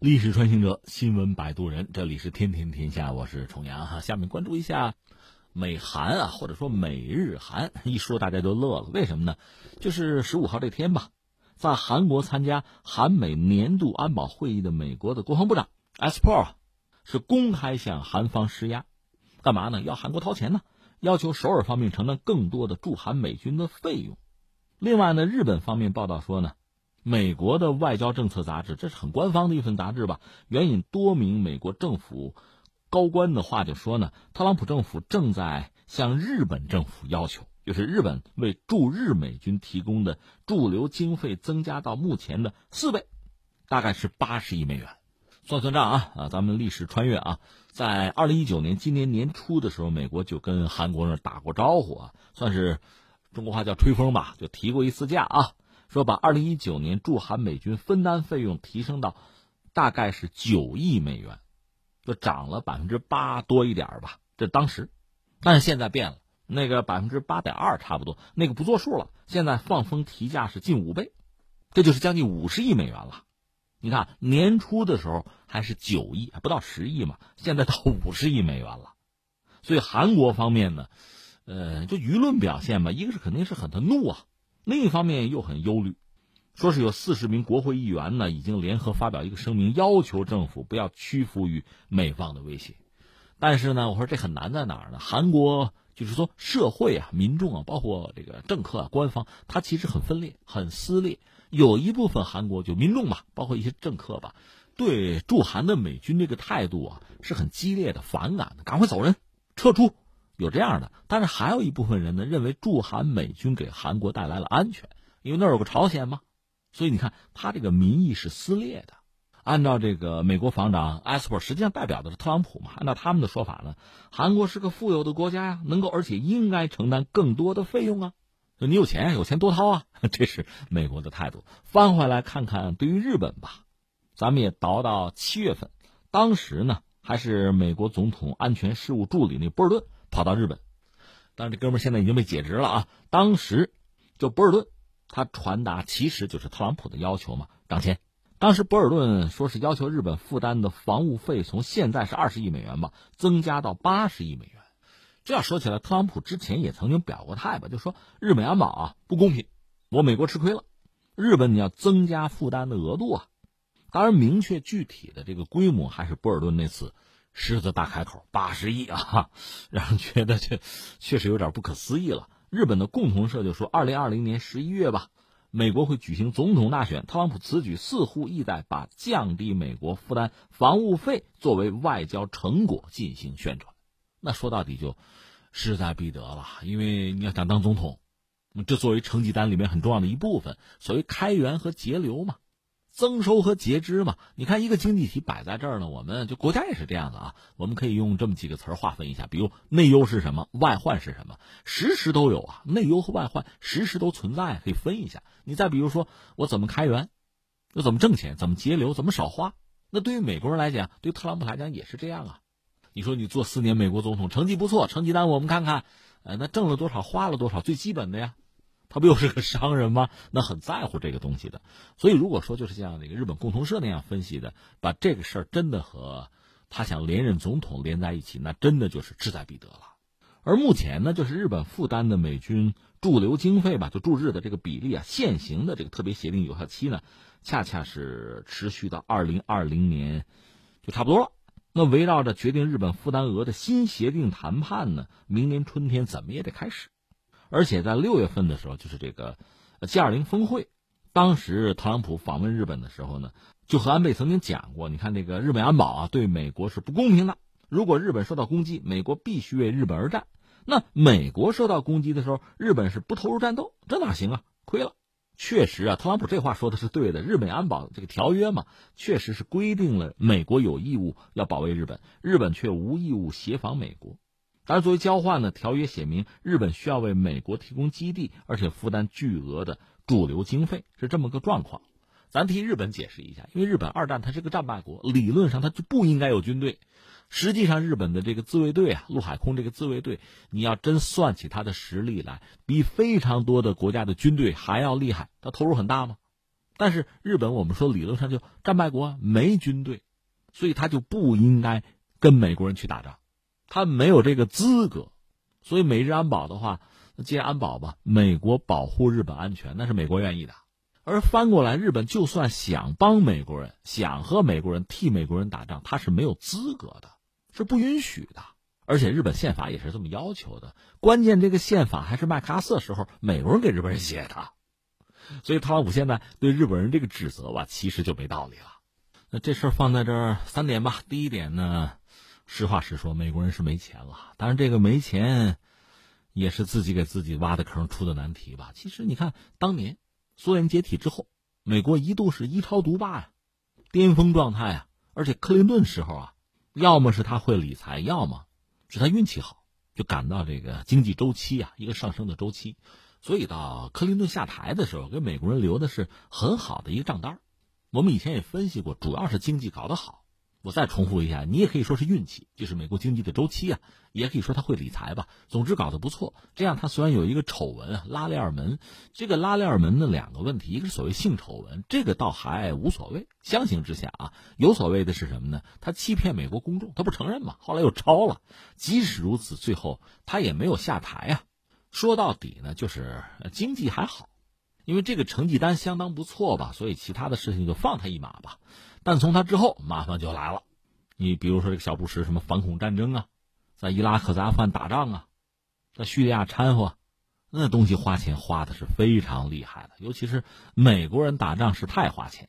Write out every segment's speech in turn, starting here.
历史穿行者，新闻摆渡人，这里是天天天下，我是重阳哈。下面关注一下美韩啊，或者说美日韩，一说大家就乐了，为什么呢？就是十五号这天吧，在韩国参加韩美年度安保会议的美国的国防部长 Esper 是公开向韩方施压，干嘛呢？要韩国掏钱呢？要求首尔方面承担更多的驻韩美军的费用。另外呢，日本方面报道说呢。美国的外交政策杂志，这是很官方的一份杂志吧？援引多名美国政府高官的话就说呢，特朗普政府正在向日本政府要求，就是日本为驻日美军提供的驻留经费增加到目前的四倍，大概是八十亿美元。算算账啊啊！咱们历史穿越啊，在二零一九年今年年初的时候，美国就跟韩国那打过招呼啊，算是中国话叫吹风吧，就提过一次价啊。说把二零一九年驻韩美军分担费用提升到大概是九亿美元，就涨了百分之八多一点吧。这当时，但是现在变了，那个百分之八点二差不多，那个不作数了。现在放风提价是近五倍，这就是将近五十亿美元了。你看年初的时候还是九亿，还不到十亿嘛，现在到五十亿美元了。所以韩国方面呢，呃，就舆论表现吧，一个是肯定是很的怒啊。另一方面又很忧虑，说是有四十名国会议员呢，已经联合发表一个声明，要求政府不要屈服于美方的威胁。但是呢，我说这很难在哪儿呢？韩国就是说社会啊、民众啊，包括这个政客啊、官方，他其实很分裂、很撕裂。有一部分韩国就民众吧，包括一些政客吧，对驻韩的美军这个态度啊是很激烈的、反感的，赶快走人、撤出。有这样的，但是还有一部分人呢，认为驻韩美军给韩国带来了安全，因为那儿有个朝鲜嘛，所以你看他这个民意是撕裂的。按照这个美国防长埃斯珀，实际上代表的是特朗普嘛。按照他们的说法呢，韩国是个富有的国家呀，能够而且应该承担更多的费用啊。你有钱呀，有钱多掏啊，这是美国的态度。翻回来看看，对于日本吧，咱们也倒到七月份，当时呢还是美国总统安全事务助理那波尔顿。跑到日本，但是这哥们现在已经被解职了啊！当时就博尔顿，他传达其实就是特朗普的要求嘛，涨钱。当时博尔顿说是要求日本负担的防务费从现在是二十亿美元吧，增加到八十亿美元。这要说起来，特朗普之前也曾经表过态吧，就说日本安保啊不公平，我美国吃亏了，日本你要增加负担的额度啊。当然，明确具体的这个规模还是博尔顿那次。狮子大开口，八十亿啊，让人觉得这确实有点不可思议了。日本的共同社就说，二零二零年十一月吧，美国会举行总统大选，特朗普此举似乎意在把降低美国负担防务费作为外交成果进行宣传。那说到底就势在必得了，因为你要想当总统，这作为成绩单里面很重要的一部分，所谓开源和节流嘛。增收和节支嘛，你看一个经济体摆在这儿呢，我们就国家也是这样的啊。我们可以用这么几个词儿划分一下，比如内忧是什么，外患是什么，时时都有啊。内忧和外患时时都存在，可以分一下。你再比如说，我怎么开源，又怎么挣钱，怎么节流，怎么少花。那对于美国人来讲，对特朗普来讲也是这样啊。你说你做四年美国总统，成绩不错，成绩单我们看看，呃，那挣了多少，花了多少，最基本的呀。他不又是个商人吗？那很在乎这个东西的。所以如果说就是像那个日本共同社那样分析的，把这个事儿真的和他想连任总统连在一起，那真的就是志在必得了。而目前呢，就是日本负担的美军驻留经费吧，就驻日的这个比例啊，现行的这个特别协定有效期呢，恰恰是持续到二零二零年，就差不多了。那围绕着决定日本负担额的新协定谈判呢，明年春天怎么也得开始。而且在六月份的时候，就是这个 G 二零峰会，当时特朗普访问日本的时候呢，就和安倍曾经讲过，你看这个日本安保啊，对美国是不公平的。如果日本受到攻击，美国必须为日本而战。那美国受到攻击的时候，日本是不投入战斗，这哪行啊？亏了。确实啊，特朗普这话说的是对的。日本安保这个条约嘛，确实是规定了美国有义务要保卫日本，日本却无义务协防美国。但是作为交换呢，条约写明日本需要为美国提供基地，而且负担巨额的驻留经费，是这么个状况。咱替日本解释一下，因为日本二战它是个战败国，理论上它就不应该有军队。实际上，日本的这个自卫队啊，陆海空这个自卫队，你要真算起它的实力来，比非常多的国家的军队还要厉害。它投入很大吗？但是日本我们说理论上就战败国没军队，所以他就不应该跟美国人去打仗，他没有这个资格。所以美日安保的话，既然安保吧，美国保护日本安全那是美国愿意的。而翻过来，日本就算想帮美国人，想和美国人替美国人打仗，他是没有资格的，是不允许的。而且日本宪法也是这么要求的。关键这个宪法还是麦克阿瑟时候美国人给日本人写的，所以特朗普现在对日本人这个指责吧，其实就没道理了。那这事儿放在这儿三点吧。第一点呢，实话实说，美国人是没钱了。当然，这个没钱也是自己给自己挖的坑，出的难题吧。其实你看，当年。苏联解体之后，美国一度是一超独霸呀，巅峰状态啊！而且克林顿时候啊，要么是他会理财，要么是他运气好，就赶到这个经济周期啊一个上升的周期，所以到克林顿下台的时候，给美国人留的是很好的一个账单我们以前也分析过，主要是经济搞得好。我再重复一下，你也可以说是运气，就是美国经济的周期啊，也可以说他会理财吧。总之搞得不错。这样他虽然有一个丑闻啊，拉链门，这个拉链门的两个问题，一个是所谓性丑闻，这个倒还无所谓。相形之下啊，有所谓的是什么呢？他欺骗美国公众，他不承认嘛，后来又抄了。即使如此，最后他也没有下台啊。说到底呢，就是经济还好，因为这个成绩单相当不错吧，所以其他的事情就放他一马吧。但从他之后，麻烦就来了。你比如说这个小布什，什么反恐战争啊，在伊拉克、阿富汗打仗啊，在叙利亚掺和，那东西花钱花的是非常厉害的。尤其是美国人打仗是太花钱，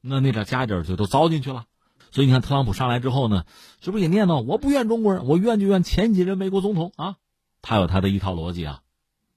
那那点家底就都糟进去了。所以你看特朗普上来之后呢，是不是也念叨我不怨中国人，我怨就怨前几任美国总统啊？他有他的一套逻辑啊，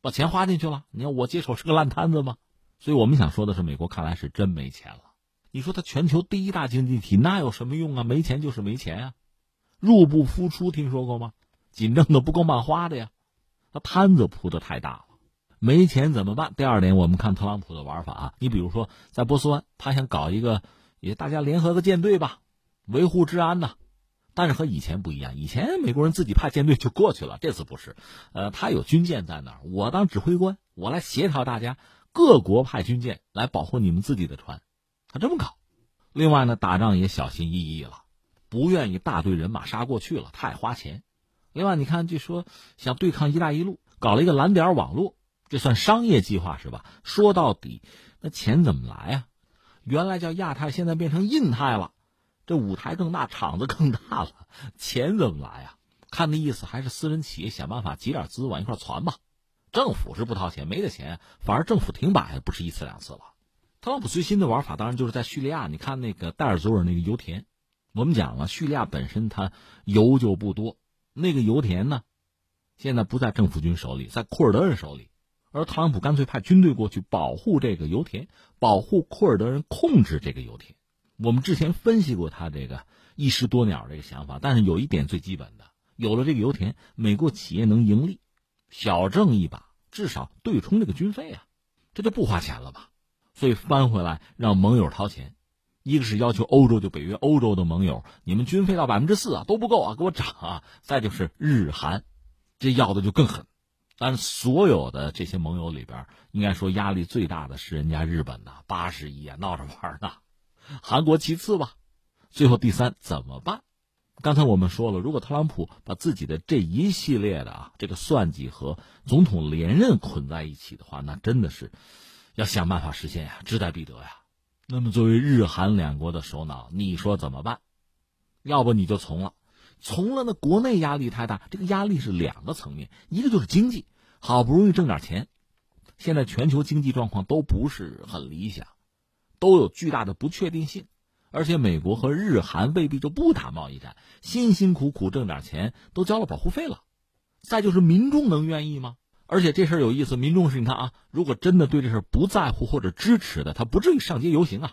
把钱花进去了。你看我接手是个烂摊子吗？所以我们想说的是，美国看来是真没钱了。你说它全球第一大经济体，那有什么用啊？没钱就是没钱啊，入不敷出，听说过吗？紧挣的不够慢花的呀，那摊子铺的太大了，没钱怎么办？第二点，我们看特朗普的玩法啊，你比如说在波斯湾，他想搞一个也大家联合个舰队吧，维护治安呐。但是和以前不一样，以前美国人自己派舰队就过去了，这次不是，呃，他有军舰在那儿，我当指挥官，我来协调大家，各国派军舰来保护你们自己的船。他这么搞，另外呢，打仗也小心翼翼了，不愿意大队人马杀过去了，太花钱。另外，你看，据说想对抗“一带一路”，搞了一个蓝点网络，这算商业计划是吧？说到底，那钱怎么来啊？原来叫亚太，现在变成印太了，这舞台更大，场子更大了，钱怎么来啊？看那意思，还是私人企业想办法集点资往一块攒吧。政府是不掏钱，没得钱，反而政府停摆不是一次两次了。特朗普最新的玩法当然就是在叙利亚，你看那个戴尔佐尔那个油田，我们讲了，叙利亚本身它油就不多，那个油田呢，现在不在政府军手里，在库尔德人手里，而特朗普干脆派军队过去保护这个油田，保护库尔德人控制这个油田。我们之前分析过他这个一石多鸟这个想法，但是有一点最基本的，有了这个油田，美国企业能盈利，小挣一把，至少对冲这个军费啊，这就不花钱了吧？所以翻回来让盟友掏钱，一个是要求欧洲就北约欧洲的盟友，你们军费到百分之四啊都不够啊，给我涨啊！再就是日韩，这要的就更狠。但是所有的这些盟友里边，应该说压力最大的是人家日本呐，八十亿啊，闹着玩呢。韩国其次吧，最后第三怎么办？刚才我们说了，如果特朗普把自己的这一系列的啊这个算计和总统连任捆在一起的话，那真的是。要想办法实现呀，志在必得呀。那么作为日韩两国的首脑，你说怎么办？要不你就从了，从了那国内压力太大。这个压力是两个层面，一个就是经济，好不容易挣点钱，现在全球经济状况都不是很理想，都有巨大的不确定性，而且美国和日韩未必就不打贸易战，辛辛苦苦挣点钱都交了保护费了。再就是民众能愿意吗？而且这事儿有意思，民众是你看啊，如果真的对这事儿不在乎或者支持的，他不至于上街游行啊；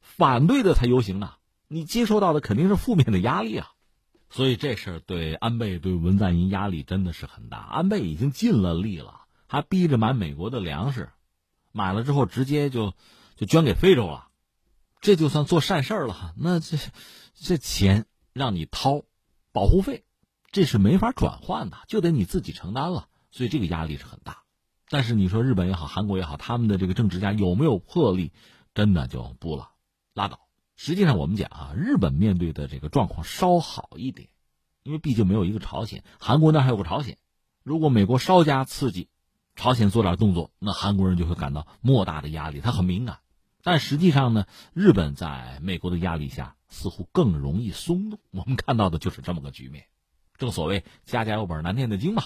反对的才游行呢。你接收到的肯定是负面的压力啊。所以这事儿对安倍、对文在寅压力真的是很大。安倍已经尽了力了，还逼着买美国的粮食，买了之后直接就就捐给非洲了，这就算做善事了。那这这钱让你掏保护费，这是没法转换的，就得你自己承担了。所以这个压力是很大，但是你说日本也好，韩国也好，他们的这个政治家有没有魄力真的就不了，拉倒。实际上，我们讲啊，日本面对的这个状况稍好一点，因为毕竟没有一个朝鲜，韩国那还有个朝鲜。如果美国稍加刺激，朝鲜做点动作，那韩国人就会感到莫大的压力，他很敏感。但实际上呢，日本在美国的压力下似乎更容易松动。我们看到的就是这么个局面。正所谓家家有本难念的经嘛。